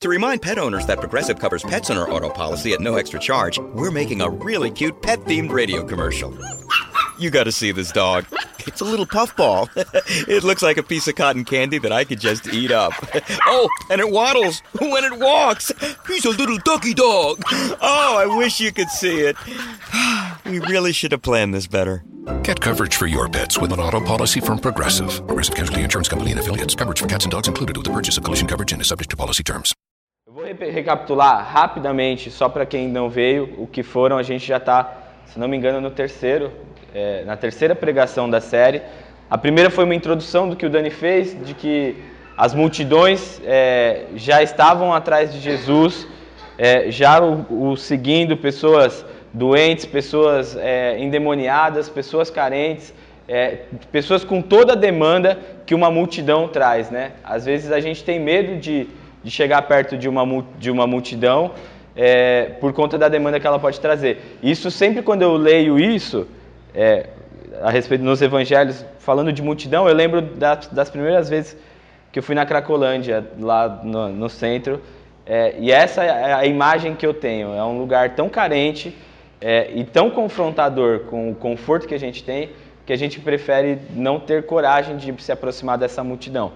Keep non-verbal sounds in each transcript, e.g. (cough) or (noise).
To remind pet owners that Progressive covers pets in our auto policy at no extra charge, we're making a really cute pet themed radio commercial. You gotta see this dog. It's a little puffball. (laughs) it looks like a piece of cotton candy that I could just eat up. (laughs) Oh, and it waddles (laughs) when it walks. He's a little ducky dog. Oh, I wish you could see it. (sighs) We really should have planned this better. Get coverage for your pets with an auto policy from Progressive. Progressive Casualty Insurance Company and affiliates. Coverage for cats and dogs included with the purchase of collision coverage and is subject to policy terms. Recapitular rapidamente, só para quem não veio, o que foram. A gente já está, se não me engano, no terceiro, é, na terceira pregação da série. A primeira foi uma introdução do que o Dani fez, de que as multidões é, já estavam atrás de Jesus, é, já o, o seguindo, pessoas doentes, pessoas é, endemoniadas, pessoas carentes, é, pessoas com toda a demanda que uma multidão traz, né? Às vezes a gente tem medo de, de chegar perto de uma, de uma multidão é, por conta da demanda que ela pode trazer. Isso sempre quando eu leio isso, é, a respeito nos evangelhos, falando de multidão, eu lembro das, das primeiras vezes que eu fui na Cracolândia, lá no, no centro, é, e essa é a imagem que eu tenho. É um lugar tão carente é, e tão confrontador com o conforto que a gente tem, que a gente prefere não ter coragem de se aproximar dessa multidão.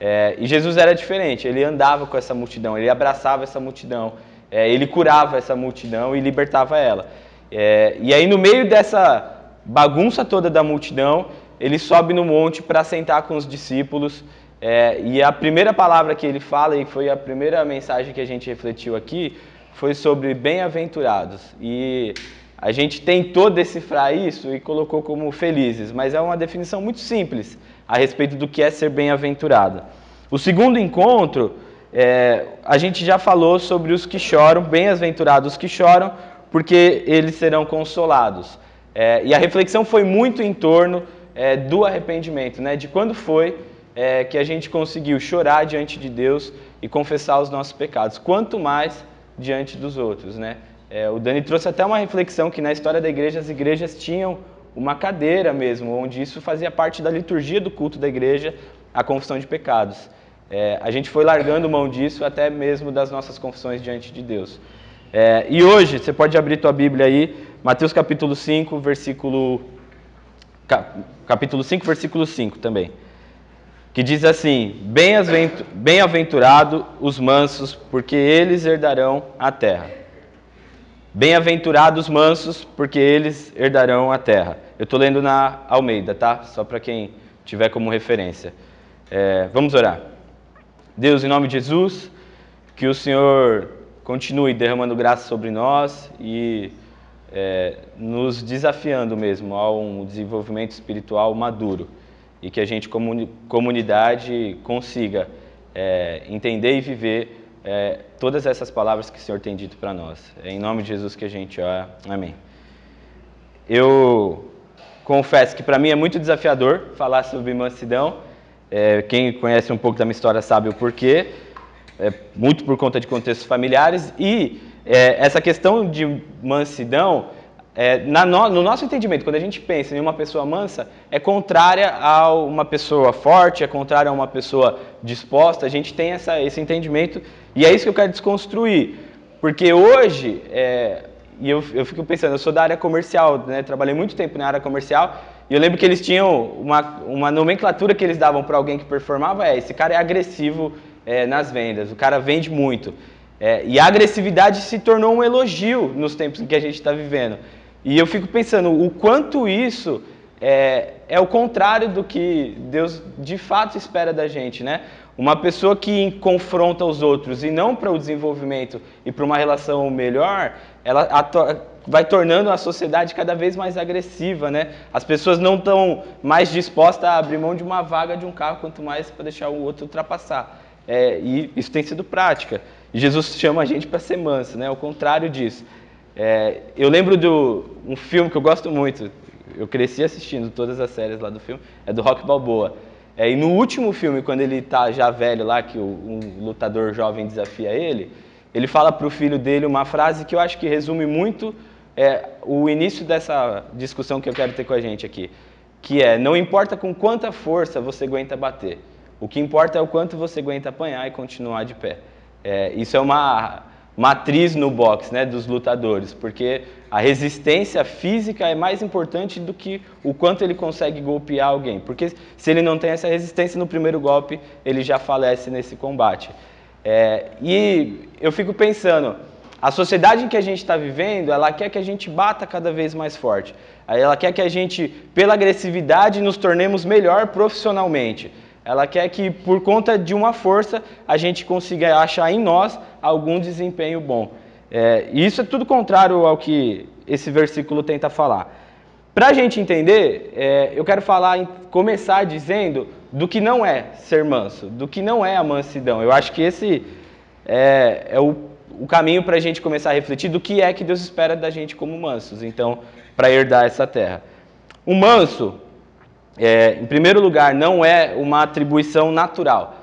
É, e Jesus era diferente, ele andava com essa multidão, ele abraçava essa multidão, é, ele curava essa multidão e libertava ela. É, e aí, no meio dessa bagunça toda da multidão, ele sobe no monte para sentar com os discípulos. é, e a primeira palavra que ele fala, e foi a primeira mensagem que a gente refletiu aqui, foi sobre bem-aventurados. E a gente tentou decifrar isso e colocou como felizes, mas é uma definição muito simples a respeito do que é ser bem-aventurado. O segundo encontro, é, a gente já falou sobre os que choram, bem-aventurados os que choram, porque eles serão consolados. É, e a reflexão foi muito em torno é, do arrependimento, né? de quando foi é, que a gente conseguiu chorar diante de Deus e confessar os nossos pecados, quanto mais diante dos outros. Né? É, o Dani trouxe até uma reflexão que na história da igreja as igrejas tinham uma cadeira mesmo, onde isso fazia parte da liturgia do culto da igreja, a confissão de pecados. É, a gente foi largando mão disso até mesmo das nossas confissões diante de Deus. É, e hoje, você pode abrir tua Bíblia aí, Mateus capítulo 5, versículo cap- capítulo 5, versículo 5 também. Que diz assim: "Bem-aventu- Bem-aventurado os mansos, porque eles herdarão a terra. Bem-aventurados os mansos, porque eles herdarão a terra." Eu estou lendo na Almeida, tá? Só para quem tiver como referência. É, vamos orar. Deus, em nome de Jesus, que o Senhor continue derramando graça sobre nós e é, nos desafiando mesmo a um desenvolvimento espiritual maduro e que a gente, como comunidade, consiga é, entender e viver é, todas essas palavras que o Senhor tem dito para nós. É em nome de Jesus que a gente ora. Amém. Eu confesso que para mim é muito desafiador falar sobre mansidão. É, quem conhece um pouco da minha história sabe o porquê. É, muito por conta de contextos familiares. E é, essa questão de mansidão, é, no, no nosso entendimento, quando a gente pensa em uma pessoa mansa, é contrária a uma pessoa forte, é contrária a uma pessoa disposta. A gente tem essa, esse entendimento e é isso que eu quero desconstruir. Porque hoje, é, e eu, eu fico pensando, eu sou da área comercial, né? trabalhei muito tempo na área comercial, e eu lembro que eles tinham uma, uma nomenclatura que eles davam para alguém que performava, é, esse cara é agressivo é, nas vendas, o cara vende muito. É, e a agressividade se tornou um elogio nos tempos em que a gente está vivendo. E eu fico pensando o quanto isso é, é o contrário do que Deus de fato espera da gente, né? Uma pessoa que confronta os outros e não para o desenvolvimento e para uma relação melhor, ela vai tornando a sociedade cada vez mais agressiva, né? As pessoas não estão mais dispostas a abrir mão de uma vaga de um carro, quanto mais para deixar o outro ultrapassar. É, e isso tem sido prática. Jesus chama a gente para ser manso, né? O contrário disso. É, eu lembro de um filme que eu gosto muito, eu cresci assistindo todas as séries lá do filme, é do Rock Balboa. É, e no último filme, quando ele tá já velho lá, que o, um lutador jovem desafia ele, ele fala para o filho dele uma frase que eu acho que resume muito é, o início dessa discussão que eu quero ter com a gente aqui, que é, não importa com quanta força você aguenta bater, o que importa é o quanto você aguenta apanhar e continuar de pé. É, isso é uma matriz no boxe né, dos lutadores, porque a resistência física é mais importante do que o quanto ele consegue golpear alguém. Porque se ele não tem essa resistência no primeiro golpe, ele já falece nesse combate. É, e eu fico pensando, a sociedade em que a gente está vivendo, ela quer que a gente bata cada vez mais forte. Ela quer que a gente, pela agressividade, nos tornemos melhor profissionalmente. Ela quer que, por conta de uma força, a gente consiga achar em nós algum desempenho bom. É, e isso é tudo contrário ao que esse versículo tenta falar. Para a gente entender, é, eu quero falar, começar dizendo do que não é ser manso, do que não é a mansidão. Eu acho que esse é, é o, o caminho para a gente começar a refletir do que é que Deus espera da gente como mansos, então, para herdar essa terra. O manso, é, em primeiro lugar, não é uma atribuição natural.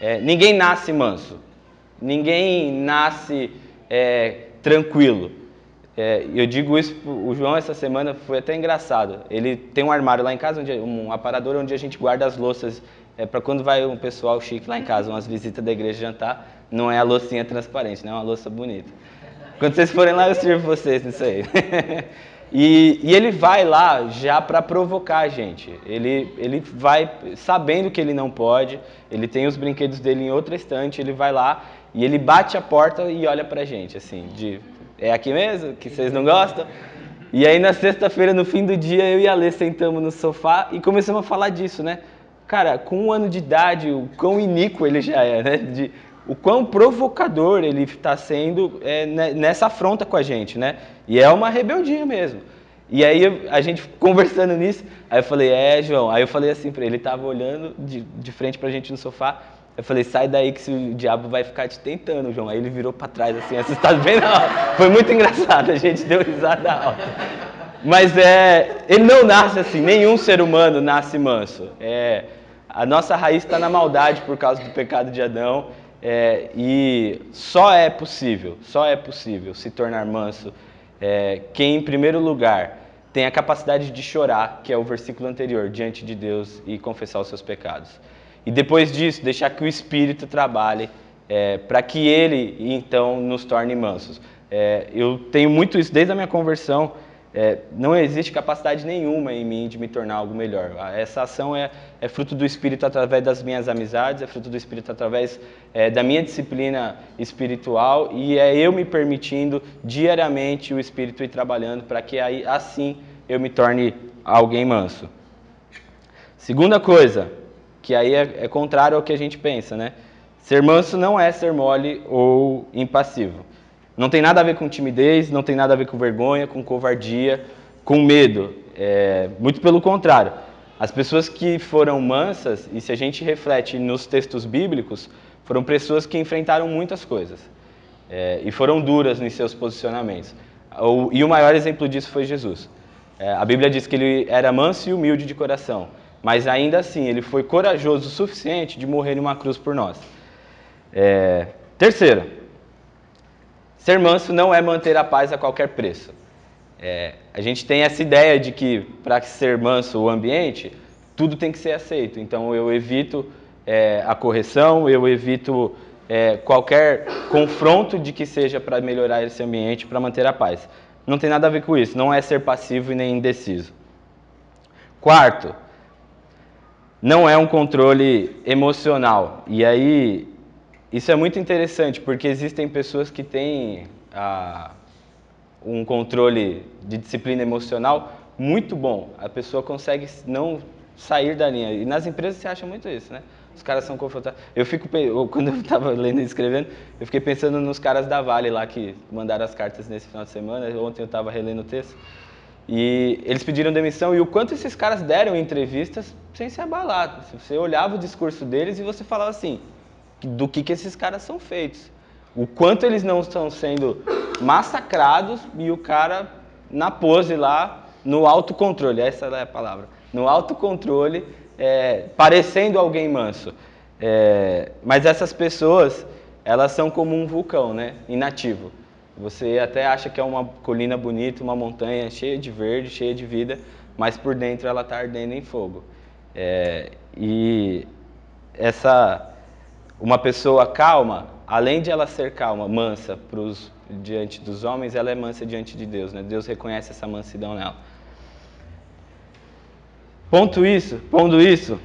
É, ninguém nasce manso. Ninguém nasce é, tranquilo. É, eu digo isso, o João essa semana foi até engraçado. Ele tem um armário lá em casa, onde, um aparador onde a gente guarda as louças é, para quando vai um pessoal chique lá em casa, umas visitas da igreja jantar, não é a loucinha transparente, não é uma louça bonita. Quando vocês forem lá, eu sirvo vocês nisso aí. (laughs) e, e, ele vai lá já para provocar a gente. Ele, ele vai sabendo que ele não pode, ele tem os brinquedos dele em outra estante, ele vai lá e ele bate a porta e olha pra gente, assim, de é aqui mesmo, que vocês não gostam? E aí na sexta-feira, no fim do dia, eu e a Lê sentamos no sofá e começamos a falar disso, né? Cara, com um ano de idade, o quão iníquo ele já é, né? De, o quão provocador ele está sendo é, nessa afronta com a gente, né? E é uma rebeldia mesmo. E aí a gente (laughs) conversando nisso, aí eu falei, é, João. Aí eu falei assim para ele, ele estava olhando de, de frente pra gente no sofá. Eu falei, sai daí que o diabo vai ficar te tentando, João. Aí ele virou para trás assim, assustado bem na hora. Foi muito engraçado, a gente deu risada alta. Mas é, ele não nasce assim, nenhum ser humano nasce manso. É, a nossa raiz está na maldade por causa do pecado de Adão. É, e só é possível, só é possível se tornar manso é, quem, em primeiro lugar, tem a capacidade de chorar, que é o versículo anterior, diante de Deus e confessar os seus pecados. E depois disso, deixar que o Espírito trabalhe é, para que ele, então, nos torne mansos. É, eu tenho muito isso desde a minha conversão. É, não existe capacidade nenhuma em mim de me tornar algo melhor. Essa ação é, é fruto do Espírito através das minhas amizades, é fruto do Espírito através é, da minha disciplina espiritual e é eu me permitindo diariamente o Espírito ir trabalhando para que aí, assim eu me torne alguém manso. Segunda coisa, que aí é, é contrário ao que a gente pensa, né? Ser manso não é ser mole ou impassivo. Não tem nada a ver com timidez, não tem nada a ver com vergonha, com covardia, com medo. É, muito pelo contrário. As pessoas que foram mansas, e se a gente reflete nos textos bíblicos, foram pessoas que enfrentaram muitas coisas é, e foram duras nos seus posicionamentos. E o maior exemplo disso foi Jesus. É, a Bíblia diz que ele era manso e humilde de coração. Mas ainda assim, ele foi corajoso o suficiente de morrer em uma cruz por nós. É... Terceiro, ser manso não é manter a paz a qualquer preço. É... A gente tem essa ideia de que para ser manso o ambiente, tudo tem que ser aceito. Então eu evito é, a correção, eu evito é, qualquer confronto de que seja para melhorar esse ambiente, para manter a paz. Não tem nada a ver com isso, não é ser passivo e nem indeciso. Quarto, não é um controle emocional. E aí, isso é muito interessante, porque existem pessoas que têm ah, um controle de disciplina emocional muito bom. A pessoa consegue não sair da linha. E nas empresas você acha muito isso, né? Os caras são confrontados. Eu fico, quando eu estava lendo e escrevendo, eu fiquei pensando nos caras da Vale lá que mandaram as cartas nesse final de semana. Ontem eu estava relendo o texto. E eles pediram demissão e o quanto esses caras deram entrevistas sem se abalar. Você olhava o discurso deles e você falava assim, do que, que esses caras são feitos. O quanto eles não estão sendo massacrados e o cara na pose lá, no autocontrole, essa é a palavra, no autocontrole, é, parecendo alguém manso. É, mas essas pessoas, elas são como um vulcão, né, inativo. Você até acha que é uma colina bonita, uma montanha cheia de verde, cheia de vida, mas por dentro ela está ardendo em fogo. É, e essa, uma pessoa calma, além de ela ser calma, mansa pros, diante dos homens, ela é mansa diante de Deus. Né? Deus reconhece essa mansidão nela. Ponto isso, pondo isso,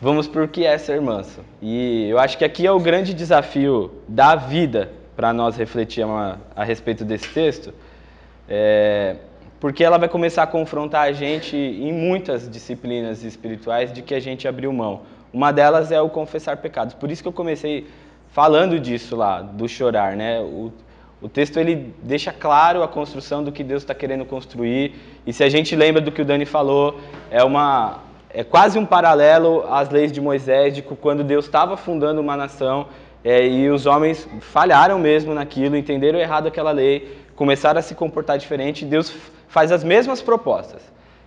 vamos por que é ser manso. E eu acho que aqui é o grande desafio da vida para nós refletir a, a, respeito desse texto, é, porque ela vai começar a confrontar a gente em muitas disciplinas espirituais de que a gente abriu mão. Uma delas é o confessar pecados. Por isso que eu comecei falando disso lá, do chorar, né? O, o texto ele deixa claro a construção do que Deus está querendo construir. E se a gente lembra do que o Dani falou, é uma é quase um paralelo às leis de Moisés, de quando Deus estava fundando uma nação é, e os homens falharam mesmo naquilo, entenderam errado aquela lei, começaram a se comportar diferente. Deus faz as mesmas propostas.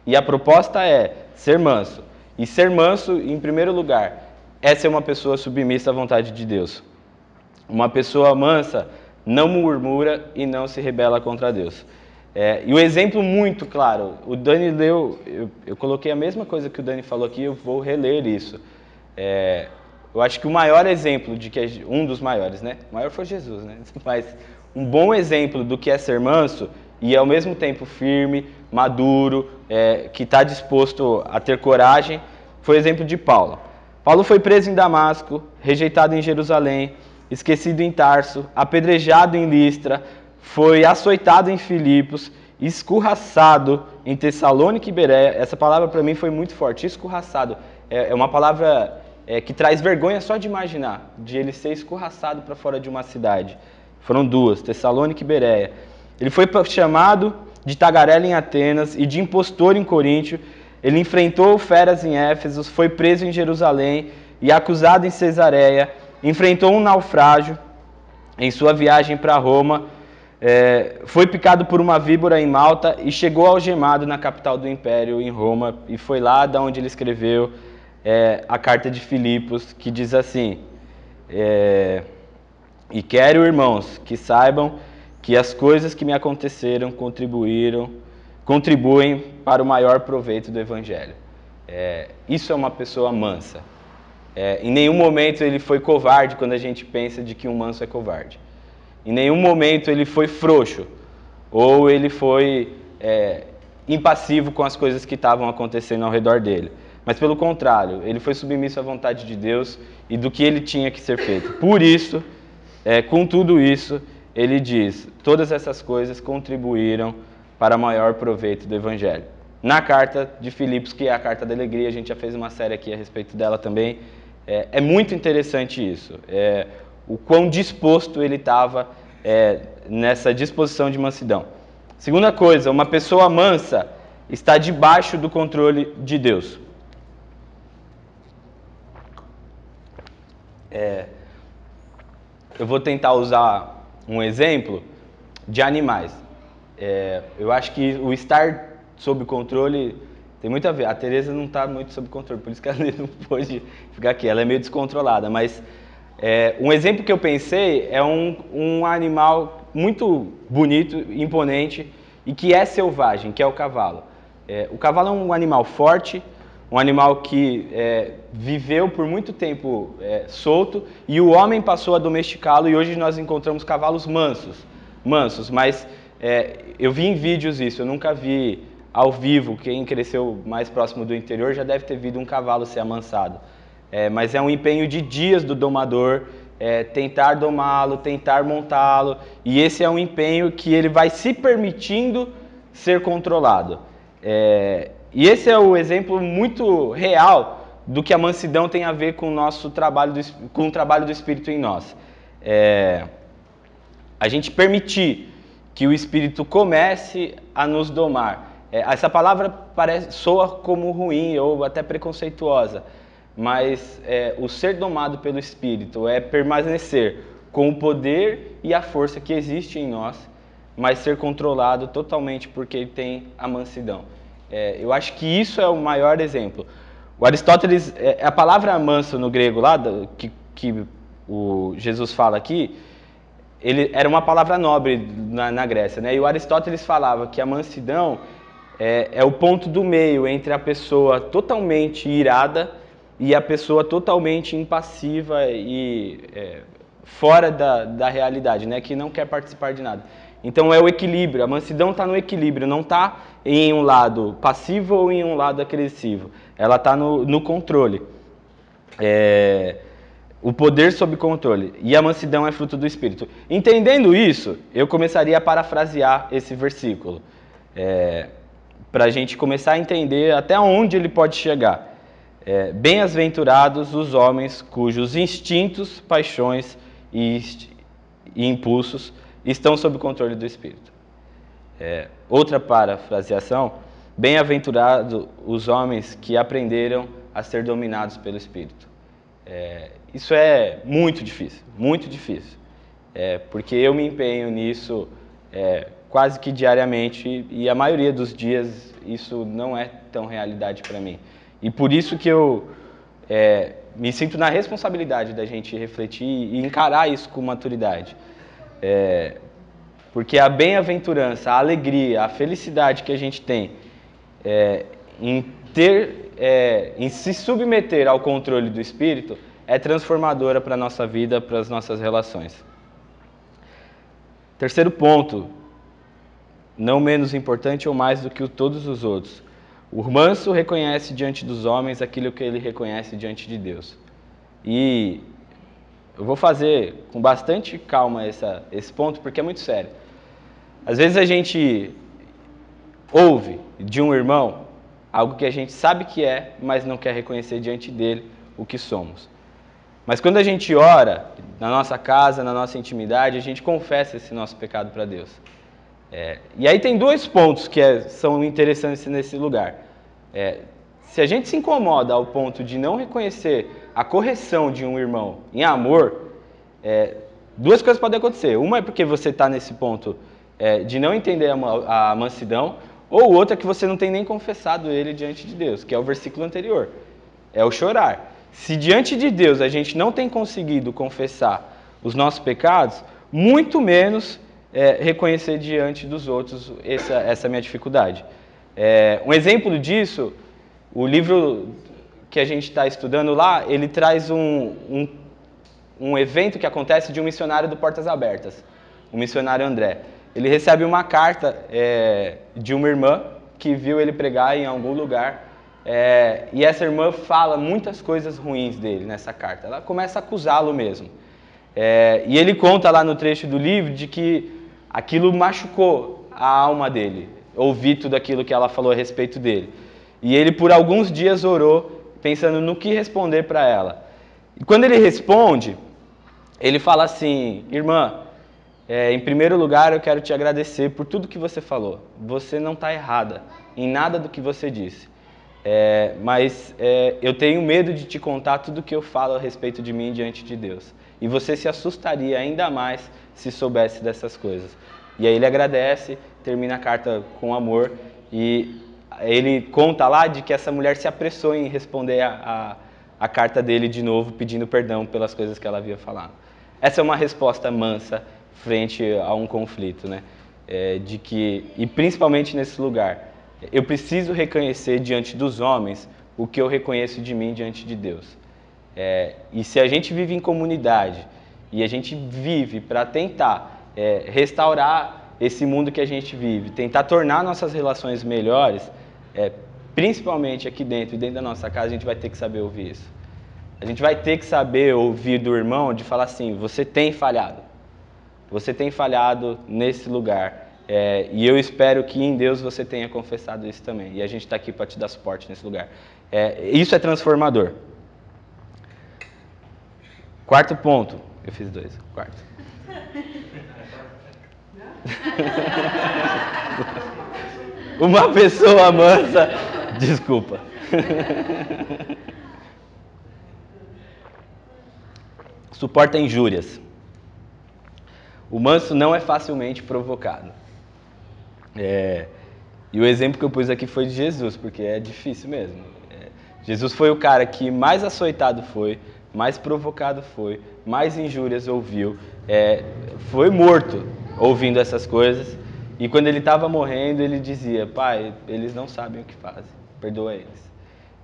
E a proposta é ser manso. E ser manso, em primeiro lugar, é ser uma pessoa submissa à vontade de Deus. Uma pessoa mansa não murmura e não se rebela contra Deus. É, e o exemplo muito claro, o Dani leu, eu, eu, coloquei a mesma coisa que o Dani falou aqui, eu vou reler isso. É, eu acho que o maior exemplo de que um dos maiores, né? O maior foi Jesus, né? (laughs) Mas um bom exemplo do que é ser manso e ao mesmo tempo firme, maduro, é, que está disposto a ter coragem, foi o exemplo de Paulo. Paulo foi preso em Damasco, rejeitado em Jerusalém, esquecido em Tarso, apedrejado em Listra, foi açoitado em Filipos, escorraçado em Tessalônica e Bereia. Essa palavra para mim foi muito forte. Escorraçado é, é uma palavra é, que traz vergonha só de imaginar, de ele ser escorraçado para fora de uma cidade. Foram duas, Tessalônica e Bereia. Ele foi chamado de tagarela em Atenas e de impostor em Coríntio. Ele enfrentou feras em Éfeso, foi preso em Jerusalém e acusado em Cesareia enfrentou um naufrágio em sua viagem para Roma, é, foi picado por uma víbora em Malta e chegou algemado na capital do império, em Roma, e foi lá da onde ele escreveu é, a carta de Filipos, que diz assim: é, E quero, irmãos, que saibam que as coisas que me aconteceram contribuíram, contribuem para o maior proveito do Evangelho. É, isso é uma pessoa mansa. É, em nenhum momento ele foi covarde quando a gente pensa de que um manso é covarde. Em nenhum momento ele foi frouxo ou ele foi é, impassivo com as coisas que estavam acontecendo ao redor dele. Mas pelo contrário, ele foi submisso à vontade de Deus e do que ele tinha que ser feito. Por isso, é, com tudo isso, ele diz: todas essas coisas contribuíram para maior proveito do Evangelho. Na carta de Filipos, que é a carta da alegria, a gente já fez uma série aqui a respeito dela também. É, é muito interessante isso, é, o quão disposto ele estava é, nessa disposição de mansidão. Segunda coisa, uma pessoa mansa está debaixo do controle de Deus. É, eu vou tentar usar um exemplo de animais. É, eu acho que o estar sob controle tem muito a ver. A Tereza não está muito sob controle, por isso que (laughs) ela não pôde ficar aqui. Ela é meio descontrolada. Mas é, um exemplo que eu pensei é um, um animal muito bonito, imponente e que é selvagem, que é o cavalo. É, o cavalo é um animal forte, um animal que é, viveu por muito tempo é, solto e o homem passou a domesticá-lo e hoje nós encontramos cavalos mansos, mansos. Mas é, eu vi em vídeos isso, eu nunca vi ao vivo, quem cresceu mais próximo do interior já deve ter visto um cavalo ser amansado. É, mas é um empenho de dias do domador é, tentar domá-lo, tentar montá-lo, e esse é um empenho que ele vai se permitindo ser controlado. É, e esse é o exemplo muito real do que a mansidão tem a ver com o nosso trabalho, do, com o trabalho do Espírito em nós. É, a gente permitir que o Espírito comece a nos domar é, essa palavra parece, soa como ruim ou até preconceituosa, mas é, o ser domado pelo Espírito é permanecer com o poder e a força que existe em nós, mas ser controlado totalmente porque ele tem a mansidão. É, eu acho que isso é o maior exemplo. O Aristóteles, é, a palavra manso no grego lá, que, que o Jesus fala aqui, ele era uma palavra nobre na, na Grécia, né? E o Aristóteles falava que a mansidão é, é o ponto do meio entre a pessoa totalmente irada e a pessoa totalmente impassiva e é, fora da, da realidade, né? que não quer participar de nada. Então é o equilíbrio, a mansidão está no equilíbrio, não está em um lado passivo ou em um lado agressivo. Ela está no, no controle. É, o poder sob controle. E a mansidão é fruto do Espírito. Entendendo isso, eu começaria a parafrasear esse versículo. É, Para a gente começar a entender até onde ele pode chegar. É, Bem-aventurados os homens cujos instintos, paixões e, e impulsos estão sob controle do Espírito. É, outra parafraseação: Bem-aventurados os homens que aprenderam a ser dominados pelo Espírito. É, isso é muito difícil, muito difícil, é, porque eu me empenho nisso é, quase que diariamente e a maioria dos dias isso não é tão realidade para mim. E por isso que eu é, me sinto na responsabilidade da gente refletir e encarar isso com maturidade. É, porque a bem-aventurança, a alegria, a felicidade que a gente tem é, em ter, é, em se submeter ao controle do Espírito é transformadora para a nossa vida, para as nossas relações. Terceiro ponto, não menos importante ou mais do que todos os outros. O manso reconhece diante dos homens aquilo que ele reconhece diante de Deus. E eu vou fazer com bastante calma essa, esse ponto, porque é muito sério. Às vezes a gente ouve de um irmão algo que a gente sabe que é, mas não quer reconhecer diante dele o que somos. Mas quando a gente ora, na nossa casa, na nossa intimidade, a gente confessa esse nosso pecado para Deus. É, e aí tem dois pontos que é, são interessantes nesse lugar. É, se a gente se incomoda ao ponto de não reconhecer a correção de um irmão em amor, é, duas coisas podem acontecer. Uma é porque você está nesse ponto é, de não entender a, a mansidão, ou outra é que você não tem nem confessado ele diante de Deus, que é o versículo anterior. É o chorar. Se diante de Deus a gente não tem conseguido confessar os nossos pecados, muito menos é, reconhecer diante dos outros essa, essa minha dificuldade. É, um exemplo disso, o livro que a gente está estudando lá, ele traz um, um, um, evento que acontece de um missionário do Portas Abertas, o missionário André. Ele recebe uma carta é, de uma irmã que viu ele pregar em algum lugar é, e essa irmã fala muitas coisas ruins dele nessa carta. Ela começa a acusá-lo mesmo. É, e ele conta lá no trecho do livro de que aquilo machucou a alma dele, ouvir tudo aquilo que ela falou a respeito dele. E ele por alguns dias orou pensando no que responder para ela. E quando ele responde, ele fala assim: Irmã, é, em primeiro lugar eu quero te agradecer por tudo que você falou. Você não está errada em nada do que você disse. É, mas é, eu tenho medo de te contar tudo que eu falo a respeito de mim diante de Deus. E você se assustaria ainda mais se soubesse dessas coisas. E aí ele agradece, termina a carta com amor e ele conta lá de que essa mulher se apressou em responder a, a, a carta dele de novo, pedindo perdão pelas coisas que ela havia falado. Essa é uma resposta mansa frente a um conflito, né? É, de que e principalmente nesse lugar, eu preciso reconhecer diante dos homens o que eu reconheço de mim diante de Deus. É, e se a gente vive em comunidade e a gente vive para tentar é, restaurar esse mundo que a gente vive, tentar tornar nossas relações melhores, é, principalmente aqui dentro, dentro da nossa casa, a gente vai ter que saber ouvir isso. A gente vai ter que saber ouvir do irmão de falar assim: você tem falhado. Você tem falhado nesse lugar. É, e eu espero que em Deus você tenha confessado isso também. E a gente está aqui para te dar suporte nesse lugar. É, isso é transformador. Quarto ponto. Eu fiz dois. Quarto. (laughs) (laughs) Uma pessoa mansa. Desculpa. Suporta injúrias. O manso não é facilmente provocado. É, e o exemplo que eu pus aqui foi de Jesus, porque é difícil mesmo. É, Jesus foi o cara que mais açoitado foi, mais provocado foi, mais injúrias ouviu, é, foi morto ouvindo essas coisas. E quando ele estava morrendo, ele dizia: Pai, eles não sabem o que fazem, perdoa eles.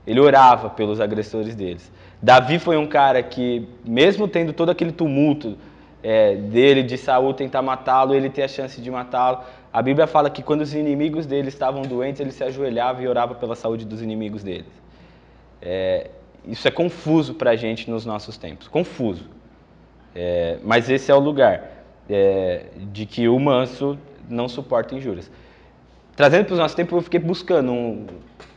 Ele orava pelos agressores deles. Davi foi um cara que, mesmo tendo todo aquele tumulto é, dele, de Saul tentar matá-lo, ele ter a chance de matá-lo. A Bíblia fala que quando os inimigos dele estavam doentes, ele se ajoelhava e orava pela saúde dos inimigos deles. É, isso é confuso para a gente nos nossos tempos, confuso. É, mas esse é o lugar é, de que o manso não suporta injúrias. Trazendo para os nossos tempos, eu fiquei buscando um,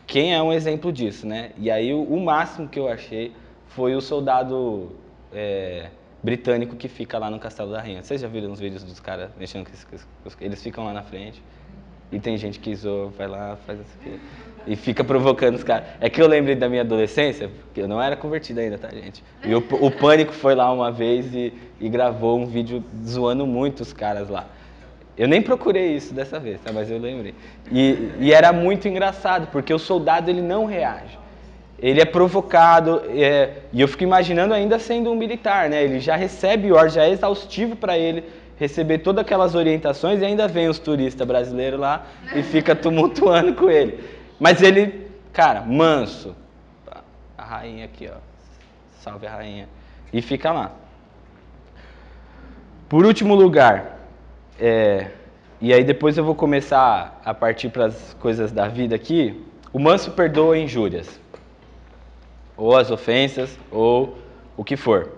quem é um exemplo disso, né? E aí o, o máximo que eu achei foi o soldado é, britânico que fica lá no Castelo da Rainha. Vocês já viram os vídeos dos caras mexendo com esses, Eles ficam lá na frente. E tem gente que zoa, vai lá, faz isso aqui. E fica provocando os caras. É que eu lembrei da minha adolescência, porque eu não era convertido ainda, tá, gente? E o, o Pânico foi lá uma vez e, e gravou um vídeo zoando muito os caras lá. Eu nem procurei isso dessa vez, tá? mas eu lembrei. E, e era muito engraçado, porque o soldado ele não reage ele é provocado, é, e eu fico imaginando ainda sendo um militar, né? Ele já recebe ordem, já é exaustivo para ele receber todas aquelas orientações e ainda vem os turistas brasileiros lá e fica tumultuando com ele. Mas ele, cara, manso. A rainha aqui, ó. Salve a rainha. E fica lá. Por último lugar, é, e aí depois eu vou começar a partir para as coisas da vida aqui. O manso perdoa injúrias ou as ofensas, ou o que for.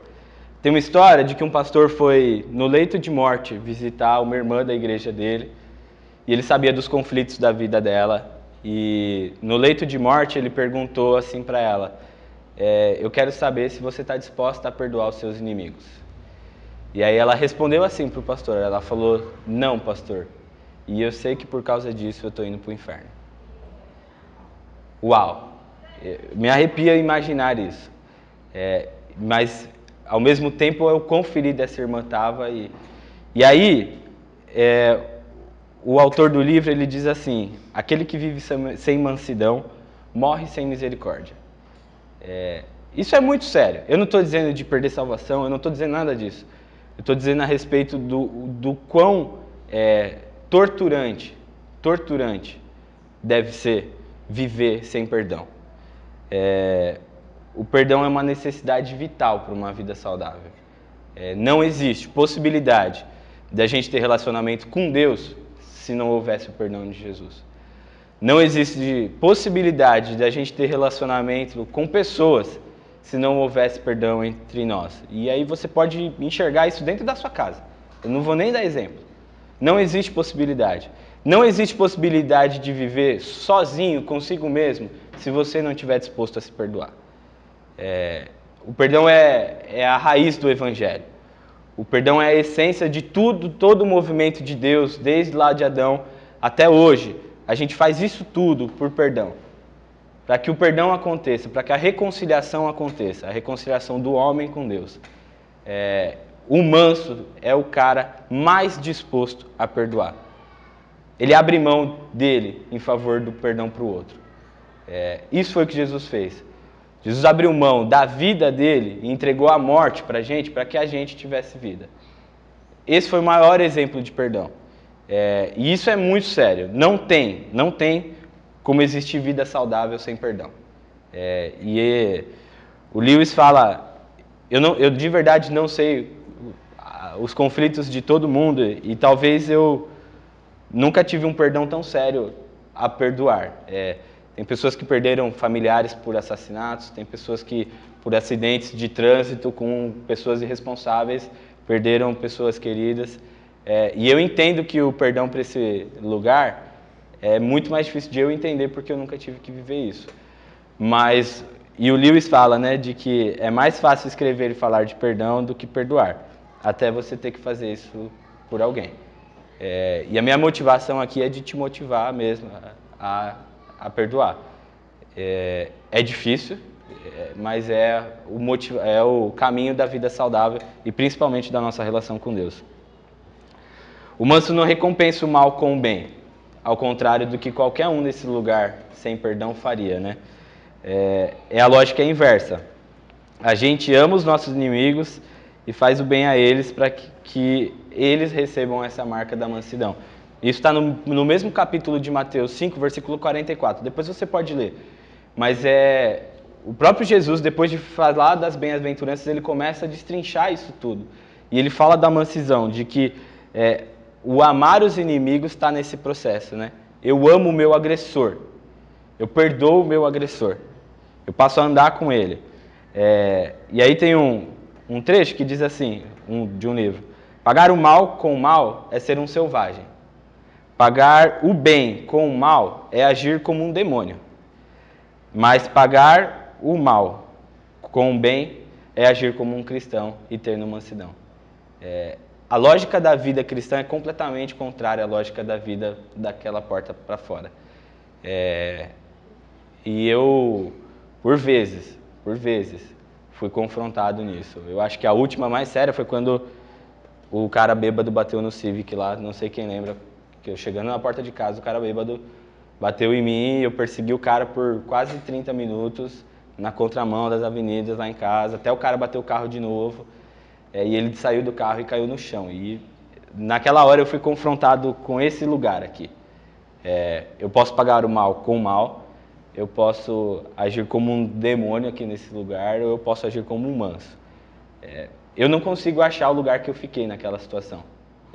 Tem uma história de que um pastor foi no leito de morte visitar uma irmã da igreja dele, e ele sabia dos conflitos da vida dela, e no leito de morte ele perguntou assim para ela: é, Eu quero saber se você está disposta a perdoar os seus inimigos. E aí ela respondeu assim para o pastor: Ela falou, Não, pastor, e eu sei que por causa disso eu estou indo para o inferno. Uau! Me arrepia imaginar isso. É, mas, ao mesmo tempo, eu conferi dessa irmã estava. E, e aí, é, o autor do livro ele diz assim: aquele que vive sem mansidão morre sem misericórdia. É, isso é muito sério. Eu não estou dizendo de perder salvação, eu não estou dizendo nada disso. Estou dizendo a respeito do, do quão é, torturante, torturante deve ser viver sem perdão. É, o perdão é uma necessidade vital para uma vida saudável. É, não existe possibilidade da gente ter relacionamento com Deus se não houvesse o perdão de Jesus. Não existe possibilidade da gente ter relacionamento com pessoas se não houvesse perdão entre nós. E aí você pode enxergar isso dentro da sua casa. Eu não vou nem dar exemplo. Não existe possibilidade. Não existe possibilidade de viver sozinho, consigo mesmo, se você não estiver disposto a se perdoar. É, o perdão é, é a raiz do Evangelho. O perdão é a essência de tudo, todo o movimento de Deus, desde lá de Adão até hoje. A gente faz isso tudo por perdão. Para que o perdão aconteça, para que a reconciliação aconteça, a reconciliação do homem com Deus. É, o manso é o cara mais disposto a perdoar. Ele abre mão dele em favor do perdão para o outro. É, isso foi o que Jesus fez. Jesus abriu mão da vida dele e entregou a morte para a gente, para que a gente tivesse vida. Esse foi o maior exemplo de perdão. É, e isso é muito sério. Não tem, não tem como existir vida saudável sem perdão. É, e o Lewis fala, eu, não, eu de verdade não sei os conflitos de todo mundo e talvez eu nunca tive um perdão tão sério a perdoar. É, tem pessoas que perderam familiares por assassinatos, tem pessoas que, por acidentes de trânsito com pessoas irresponsáveis, perderam pessoas queridas. É, e eu entendo que o perdão para esse lugar é muito mais difícil de eu entender porque eu nunca tive que viver isso. Mas, e o Lewis fala, né, de que é mais fácil escrever e falar de perdão do que perdoar, até você ter que fazer isso por alguém. É, e a minha motivação aqui é de te motivar mesmo a, a perdoar. É, é difícil, é, mas é o, motiv, é o caminho da vida saudável e principalmente da nossa relação com Deus. O manso não recompensa o mal com o bem, ao contrário do que qualquer um nesse lugar sem perdão faria, né? É, é a lógica inversa. A gente ama os nossos inimigos e faz o bem a eles para que, que eles recebam essa marca da mansidão. Isso está no, no, mesmo capítulo de Mateus 5, versículo 44. Depois você pode ler. Mas é o próprio Jesus, depois de falar das bem-aventuranças, ele começa a destrinchar isso tudo. E ele fala da mansidão, de que é, o amar os inimigos está nesse processo, né? Eu amo o meu agressor, eu perdoo o meu agressor, eu passo a andar com ele. É, e aí tem um, um trecho que diz assim, um, de um livro: Pagar o mal com o mal é ser um selvagem. Pagar o bem com o mal é agir como um demônio. Mas pagar o mal com o bem é agir como um cristão e ter no mansidão. É, a lógica da vida cristã é completamente contrária à lógica da vida daquela porta para fora. É, e eu, por vezes, por vezes, fui confrontado nisso. Eu acho que a última mais séria foi quando o cara bêbado bateu no Civic lá, não sei quem lembra, que eu chegando na porta de casa, o cara bêbado bateu em mim, eu persegui o cara por quase 30 minutos na contramão das avenidas lá em casa, até o cara bater o carro de novo, é, e ele saiu do carro e caiu no chão. E naquela hora eu fui confrontado com esse lugar aqui. É, eu posso pagar o mal com o mal, eu posso agir como um demônio aqui nesse lugar, ou eu posso agir como um manso. É, eu não consigo achar o lugar que eu fiquei naquela situação,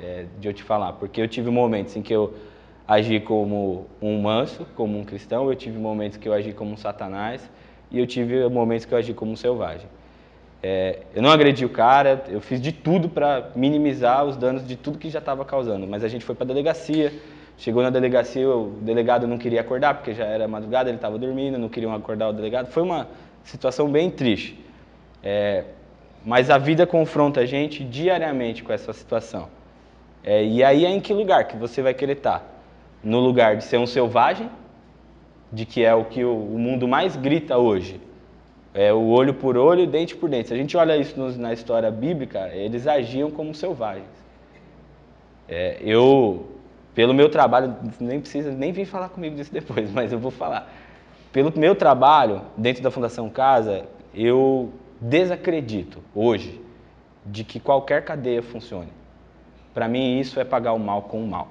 é, de eu te falar, porque eu tive momentos em que eu agi como um manso, como um cristão, eu tive momentos que eu agi como um satanás, e eu tive momentos que eu agi como um selvagem. É, eu não agredi o cara, eu fiz de tudo para minimizar os danos de tudo que já estava causando, mas a gente foi para a delegacia, chegou na delegacia, o delegado não queria acordar, porque já era madrugada, ele estava dormindo, não queriam acordar o delegado, foi uma situação bem triste. É, mas a vida confronta a gente diariamente com essa situação. É, e aí é em que lugar que você vai querer estar? No lugar de ser um selvagem, de que é o que o mundo mais grita hoje. É o olho por olho, dente por dente. Se a gente olha isso na história bíblica, eles agiam como selvagens. É, eu, pelo meu trabalho, nem precisa nem vir falar comigo disso depois, (laughs) mas eu vou falar. Pelo meu trabalho dentro da Fundação Casa, eu desacredito hoje de que qualquer cadeia funcione. Para mim, isso é pagar o mal com o mal.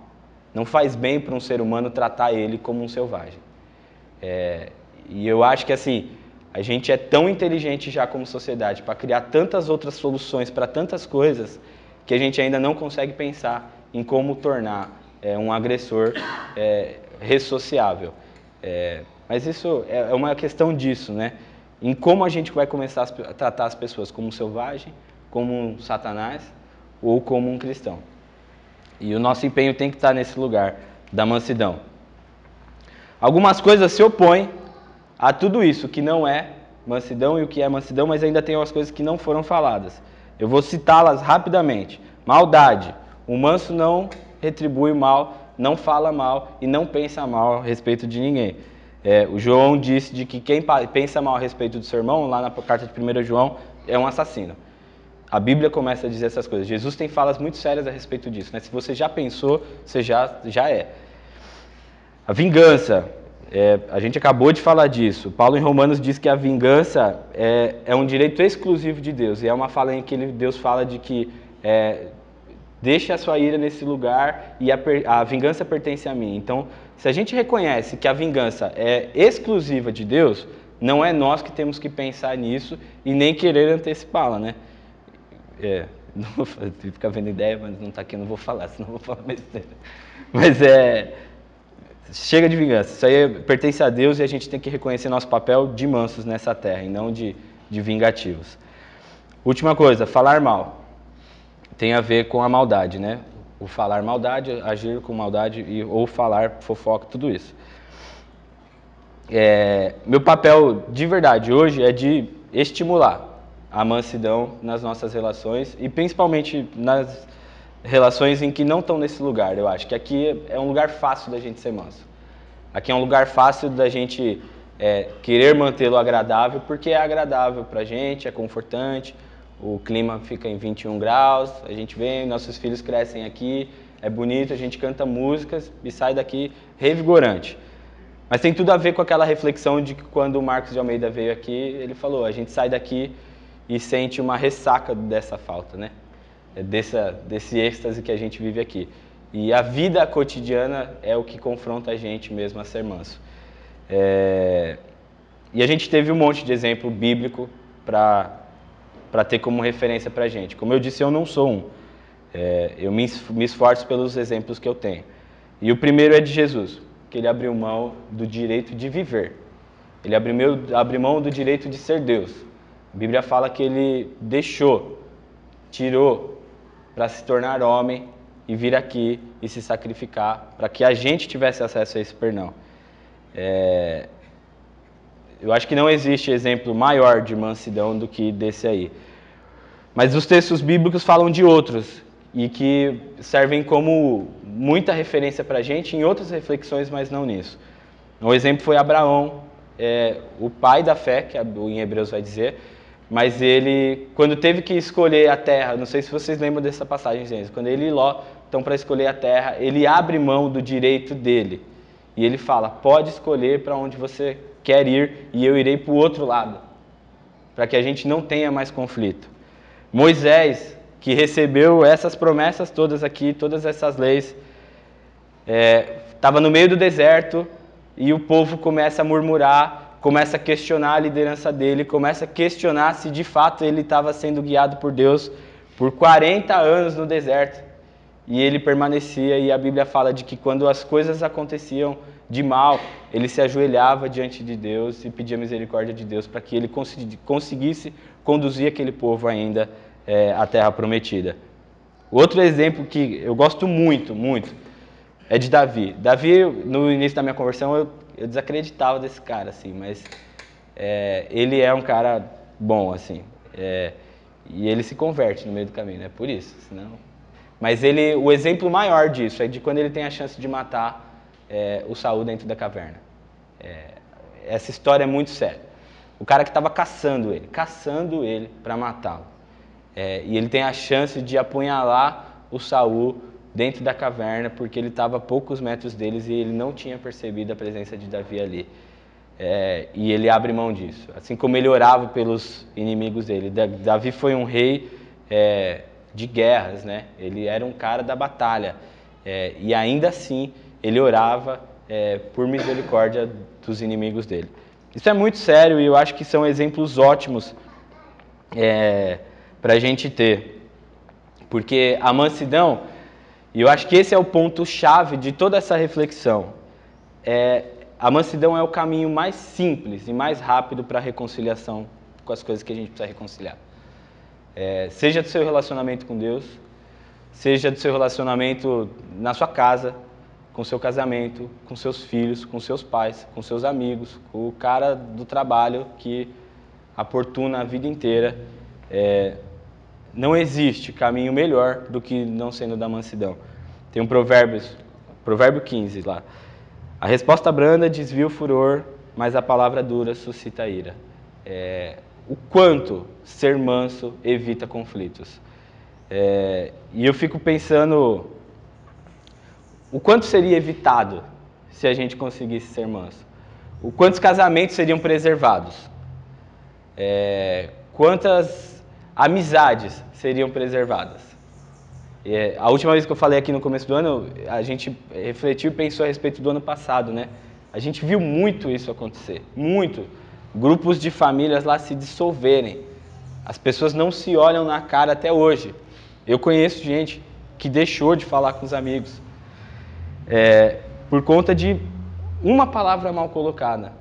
Não faz bem para um ser humano tratar ele como um selvagem. É, e eu acho que assim, a gente é tão inteligente já como sociedade para criar tantas outras soluções para tantas coisas que a gente ainda não consegue pensar em como tornar é, um agressor é, ressociável. É, mas isso é, é uma questão disso, né? em como a gente vai começar a tratar as pessoas como um selvagem, como um satanás ou como um cristão. E o nosso empenho tem que estar nesse lugar da mansidão. Algumas coisas se opõem a tudo isso que não é mansidão e o que é mansidão, mas ainda tem umas coisas que não foram faladas. Eu vou citá-las rapidamente. Maldade. O manso não retribui mal, não fala mal e não pensa mal a respeito de ninguém. É, o João disse de que quem pensa mal a respeito do seu irmão, lá na carta de 1 João, é um assassino. A Bíblia começa a dizer essas coisas. Jesus tem falas muito sérias a respeito disso. Né? Se você já pensou, você já, já é. A vingança. É, a gente acabou de falar disso. Paulo em Romanos diz que a vingança é, é um direito exclusivo de Deus. E é uma fala em que ele, Deus fala de que é, deixe a sua ira nesse lugar e a, a vingança pertence a mim. Então, se a gente reconhece que a vingança é exclusiva de Deus, não é nós que temos que pensar nisso e nem querer antecipá-la, né? É, (laughs) não vou ficar vendo ideia, mas não está aqui, não vou falar, senão vou falar besteira. Mas é. Chega de vingança. Isso aí pertence a Deus e a gente tem que reconhecer nosso papel de mansos nessa terra e não de, de vingativos. Última coisa, falar mal. Tem a ver com a maldade, né? o falar maldade, agir com maldade e, ou falar fofoca, tudo isso. É, meu papel de verdade hoje é de estimular a mansidão nas nossas relações e principalmente nas relações em que não estão nesse lugar. Eu acho que aqui é um lugar fácil da gente ser manso. Aqui é um lugar fácil da gente é, querer mantê-lo agradável porque é agradável para a gente, é confortante o clima fica em 21 graus, a gente vem, nossos filhos crescem aqui, é bonito, a gente canta músicas e sai daqui revigorante. Mas tem tudo a ver com aquela reflexão de que quando o Marcos de Almeida veio aqui, ele falou, a gente sai daqui e sente uma ressaca dessa falta, né? É dessa, desse êxtase que a gente vive aqui. E a vida cotidiana é o que confronta a gente mesmo a ser manso. É... e a gente teve um monte de exemplo bíblico para ter como referência para a gente. Como eu disse, eu não sou um. É, eu me, esforço pelos exemplos que eu tenho. E o primeiro é de Jesus, que ele abriu mão do direito de viver. Ele abriu, abriu mão do direito de ser Deus. A Bíblia fala que ele deixou, tirou para se tornar homem e vir aqui e se sacrificar para que a gente tivesse acesso a esse perdão. É, eu acho que não existe exemplo maior de mansidão do que desse aí. Mas os textos bíblicos falam de outros e que servem como muita referência para a gente em outras reflexões, mas não nisso. Um exemplo foi Abraão, é, o pai da fé, que em Hebreus vai dizer, mas ele, quando teve que escolher a terra, não sei se vocês lembram dessa passagem, gente, quando ele e Ló estão para escolher a terra, ele abre mão do direito dele. E ele fala: pode escolher para onde você quer ir e eu irei para o outro lado, para que a gente não tenha mais conflito. Moisés, que recebeu essas promessas todas aqui, todas essas leis, estava é, no meio do deserto e o povo começa a murmurar, começa a questionar a liderança dele, começa a questionar se de fato ele estava sendo guiado por Deus por 40 anos no deserto. E ele permanecia, e a Bíblia fala de que quando as coisas aconteciam de mal, ele se ajoelhava diante de Deus e pedia misericórdia de Deus para que ele conseguisse conduzir aquele povo ainda é, à terra prometida. Outro exemplo que eu gosto muito, muito, é de Davi. Davi, no início da minha conversão, eu, eu desacreditava desse cara, assim, mas é, ele é um cara bom, assim, é, e ele se converte no meio do caminho, é por isso, senão... Mas ele, o exemplo maior disso é de quando ele tem a chance de matar é, o Saul dentro da caverna. É, essa história é muito séria. O cara que estava caçando ele, caçando ele para matá-lo. É, e ele tem a chance de apunhalar o Saul dentro da caverna, porque ele estava a poucos metros deles e ele não tinha percebido a presença de Davi ali. É, e ele abre mão disso, assim como ele orava pelos inimigos dele. Davi foi um rei é, de guerras, né? ele era um cara da batalha, é, e ainda assim ele orava é, por misericórdia dos inimigos dele. Isso é muito sério e eu acho que são exemplos ótimos é, para a gente ter, porque a mansidão e eu acho que esse é o ponto-chave de toda essa reflexão. É, a mansidão é o caminho mais simples e mais rápido para a reconciliação com as coisas que a gente precisa reconciliar. É, seja do seu relacionamento com Deus, seja do seu relacionamento na sua casa, com seu casamento, com seus filhos, com seus pais, com seus amigos, com o cara do trabalho que aportuna a vida inteira. É, não existe caminho melhor do que não sendo da mansidão. Tem um provérbio, provérbio 15 lá. A resposta branda desvia o furor, mas a palavra dura suscita ira. É, o quanto ser manso evita conflitos. É, e eu fico pensando o quanto seria evitado se a gente conseguisse ser manso. O quantos casamentos seriam preservados. É, quantas amizades seriam preservadas. É, a última vez que eu falei aqui no começo do ano, a gente refletiu e pensou a respeito do ano passado, né? A gente viu muito isso acontecer, muito. Grupos de famílias lá se dissolverem. As pessoas não se olham na cara até hoje. Eu conheço gente que deixou de falar com os amigos é, por conta de uma palavra mal colocada.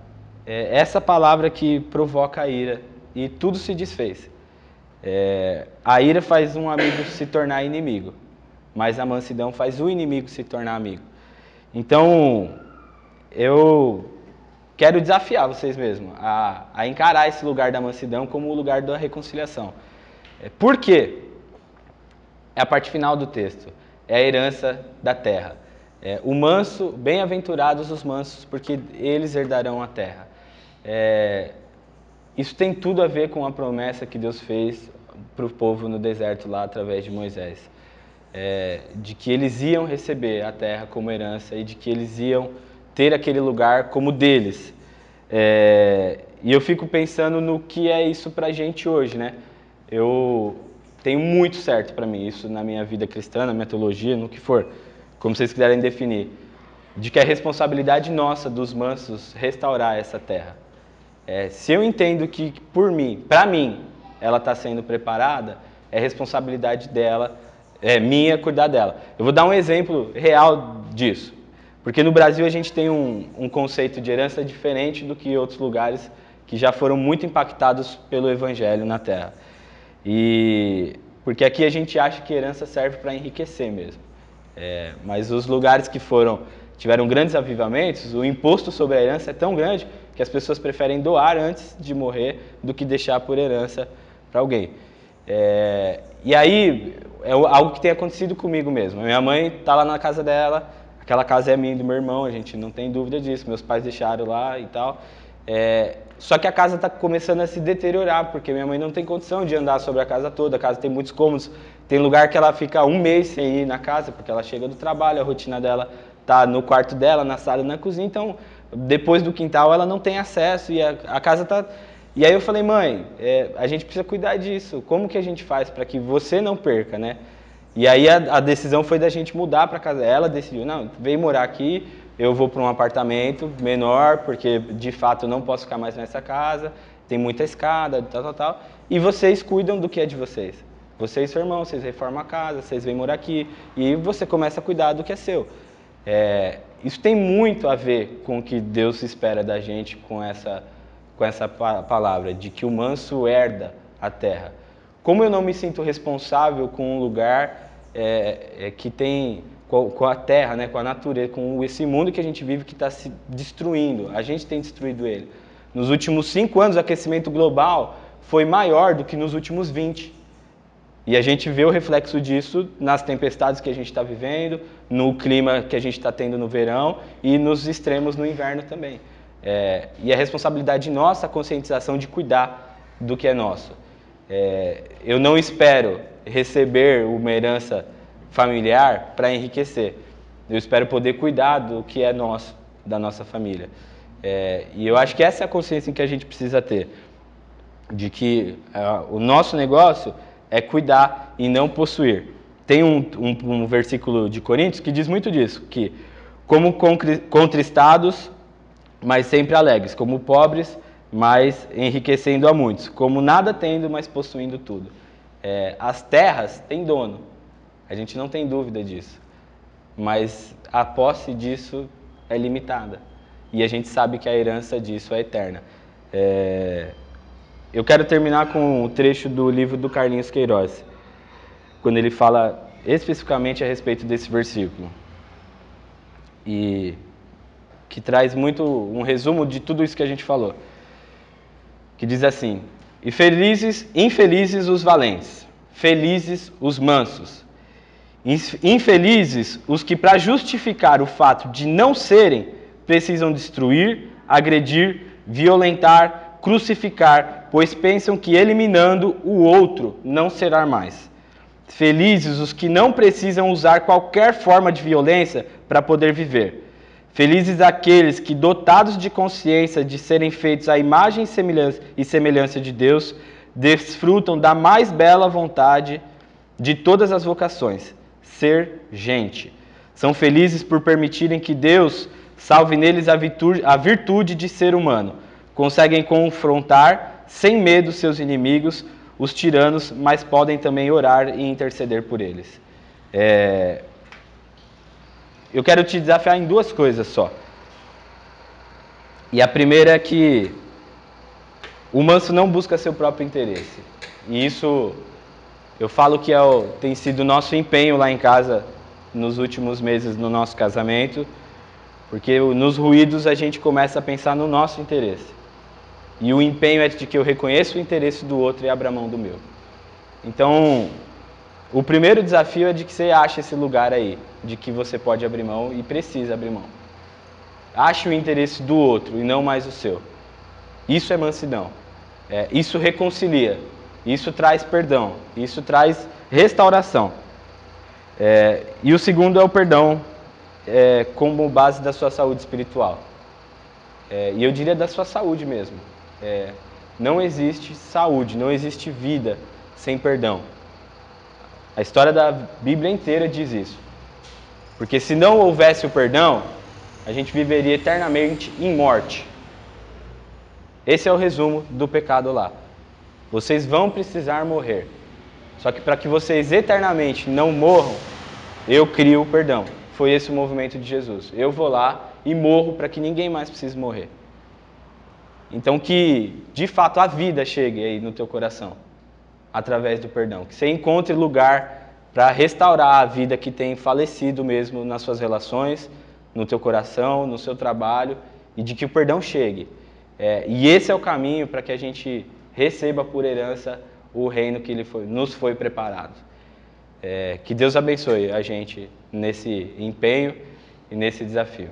É essa palavra que provoca a ira e tudo se desfez. É, a ira faz um amigo se tornar inimigo, mas a mansidão faz o inimigo se tornar amigo. Então, eu quero desafiar vocês mesmos a, a encarar esse lugar da mansidão como o lugar da reconciliação. É, por quê? É a parte final do texto. É a herança da terra. É, o manso, bem-aventurados os mansos, porque eles herdarão a terra. É, isso tem tudo a ver com a promessa que Deus fez para o povo no deserto lá através de Moisés. É, de que eles iam receber a terra como herança e de que eles iam ter aquele lugar como deles. É, e eu fico pensando no que é isso para a gente hoje, né? Eu tenho muito certo para mim isso na minha vida cristã, na minha teologia, no que for, como vocês quiserem definir, de que é responsabilidade nossa dos mansos restaurar essa terra É, se eu entendo que por mim, para mim, ela está sendo preparada, é responsabilidade dela, é minha cuidar dela. Eu vou dar um exemplo real disso. Porque no Brasil a gente tem um, um conceito de herança diferente do que outros lugares que já foram muito impactados pelo Evangelho na Terra. E porque aqui a gente acha que herança serve para enriquecer mesmo. É, mas os lugares que foram tiveram grandes avivamentos, o imposto sobre a herança é tão grande que as pessoas preferem doar antes de morrer do que deixar por herança para alguém. É, e aí, é algo que tem acontecido comigo mesmo. Minha mãe está lá na casa dela, aquela casa é minha e do meu irmão, a gente não tem dúvida disso, meus pais deixaram lá e tal. É, só que a casa está começando a se deteriorar, porque minha mãe não tem condição de andar sobre a casa toda, a casa tem muitos cômodos, tem lugar que ela fica um mês sem ir na casa, porque ela chega do trabalho, a rotina dela está no quarto dela, na sala na cozinha, então depois do quintal ela não tem acesso e a, a casa está... E aí eu falei, mãe, é, a gente precisa cuidar disso, como que a gente faz para que você não perca, né? E aí a, a decisão foi da gente mudar para casa, ela decidiu, não, vem morar aqui, eu vou para um apartamento menor, porque de fato eu não posso ficar mais nessa casa, tem muita escada, tal, tal, tal, e vocês cuidam do que é de vocês. Você e seu irmão, vocês reformam a casa, vocês vêm morar aqui, e você começa a cuidar do que é seu. É, isso tem muito a ver com o que Deus espera da gente com essa, com essa palavra, de que o manso herda a terra. Como eu não me sinto responsável com um lugar é, é, que tem com, a terra, né, com a natureza, com esse mundo que a gente vive que está se destruindo, a gente tem destruído ele. Nos últimos cinco anos, o aquecimento global foi maior do que nos últimos 20. E a gente vê o reflexo disso nas tempestades que a gente está vivendo, no clima que a gente está tendo no verão e nos extremos no inverno também. É, e a responsabilidade nossa, a conscientização de cuidar do que é nosso. É, eu não espero receber uma herança familiar para enriquecer. Eu espero poder cuidar do que é nosso, da nossa família. É, e eu acho que essa é a consciência que a gente precisa ter, de que uh, o nosso negócio é cuidar e não possuir. Tem um, um, um versículo de Coríntios que diz muito disso, que como contristados, mas sempre alegres, como pobres, mas enriquecendo a muitos, como nada tendo, mas possuindo tudo. É, as terras têm dono, a gente não tem dúvida disso, mas a posse disso é limitada e a gente sabe que a herança disso é eterna. É, eu quero terminar com um trecho do livro do Carlinhos Queiroz, quando ele fala especificamente a respeito desse versículo. E que traz muito um resumo de tudo isso que a gente falou. Que diz assim: "E felizes, infelizes os valentes, felizes os mansos, infelizes os que para justificar o fato de não serem precisam destruir, agredir, violentar, crucificar, pois pensam que eliminando o outro não será mais. Felizes os que não precisam usar qualquer forma de violência para poder viver. Felizes aqueles que, dotados de consciência de serem feitos à imagem e semelhança de Deus, desfrutam da mais bela vontade de todas as vocações, ser gente. São felizes por permitirem que Deus salve neles a virtude, a virtude de ser humano conseguem confrontar sem medo seus inimigos, os tiranos, mas podem também orar e interceder por eles. É... Eu quero te desafiar em duas coisas só. E a primeira é que o manso não busca seu próprio interesse. E isso eu falo que é o, tem sido nosso empenho lá em casa nos últimos meses no nosso casamento, porque nos ruídos a gente começa a pensar no nosso interesse. E o empenho é de que eu reconheço o interesse do outro e abra mão do meu. Então, o primeiro desafio é de que você ache esse lugar aí, de que você pode abrir mão e precisa abrir mão. Ache o interesse do outro e não mais o seu. Isso é mansidão. É, isso reconcilia. Isso traz perdão. Isso traz restauração. É, e o segundo é o perdão é, como base da sua saúde espiritual. É, e eu diria da sua saúde mesmo. É, não existe saúde, não existe vida sem perdão. A história da Bíblia inteira diz isso. Porque se não houvesse o perdão, a gente viveria eternamente em morte. Esse é o resumo do pecado lá. Vocês vão precisar morrer. Só que para que vocês eternamente não morram, eu crio o perdão. Foi esse o movimento de Jesus. Eu vou lá e morro para que ninguém mais precise morrer. Então que de fato a vida chegue aí no teu coração através do perdão, que você encontre lugar para restaurar a vida que tem falecido mesmo nas suas relações, no teu coração, no seu trabalho e de que o perdão chegue. É, e esse é o caminho para que a gente receba por herança o reino que foi, nos foi preparado. É, que Deus abençoe a gente nesse empenho e nesse desafio.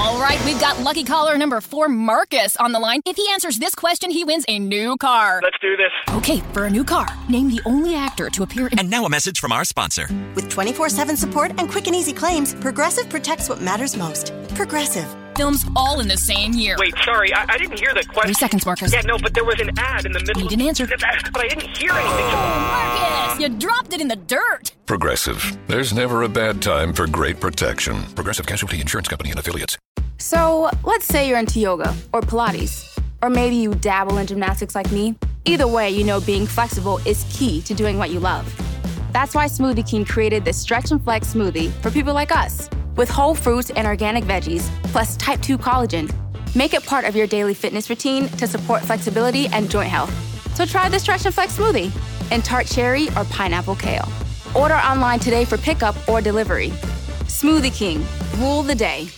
Amém. All right, we've got lucky caller number four, Marcus, on the line. If he answers this question, he wins a new car. Let's do this. Okay, for a new car, name the only actor to appear in. And now a message from our sponsor. With 24 7 support and quick and easy claims, Progressive protects what matters most. Progressive. Films all in the same year. Wait, sorry, I, I didn't hear the question. Three seconds, Marcus. Yeah, no, but there was an ad in the middle. You didn't answer. (laughs) But I didn't hear anything. Oh, Marcus, you dropped it in the dirt. Progressive. There's never a bad time for great protection. Progressive Casualty Insurance Company and Affiliates. So, let's say you're into yoga or Pilates, or maybe you dabble in gymnastics like me. Either way, you know being flexible is key to doing what you love. That's why Smoothie King created this Stretch and Flex smoothie for people like us, with whole fruits and organic veggies, plus type 2 collagen. Make it part of your daily fitness routine to support flexibility and joint health. So try the Stretch and Flex smoothie in tart cherry or pineapple kale. Order online today for pickup or delivery. Smoothie King, rule the day.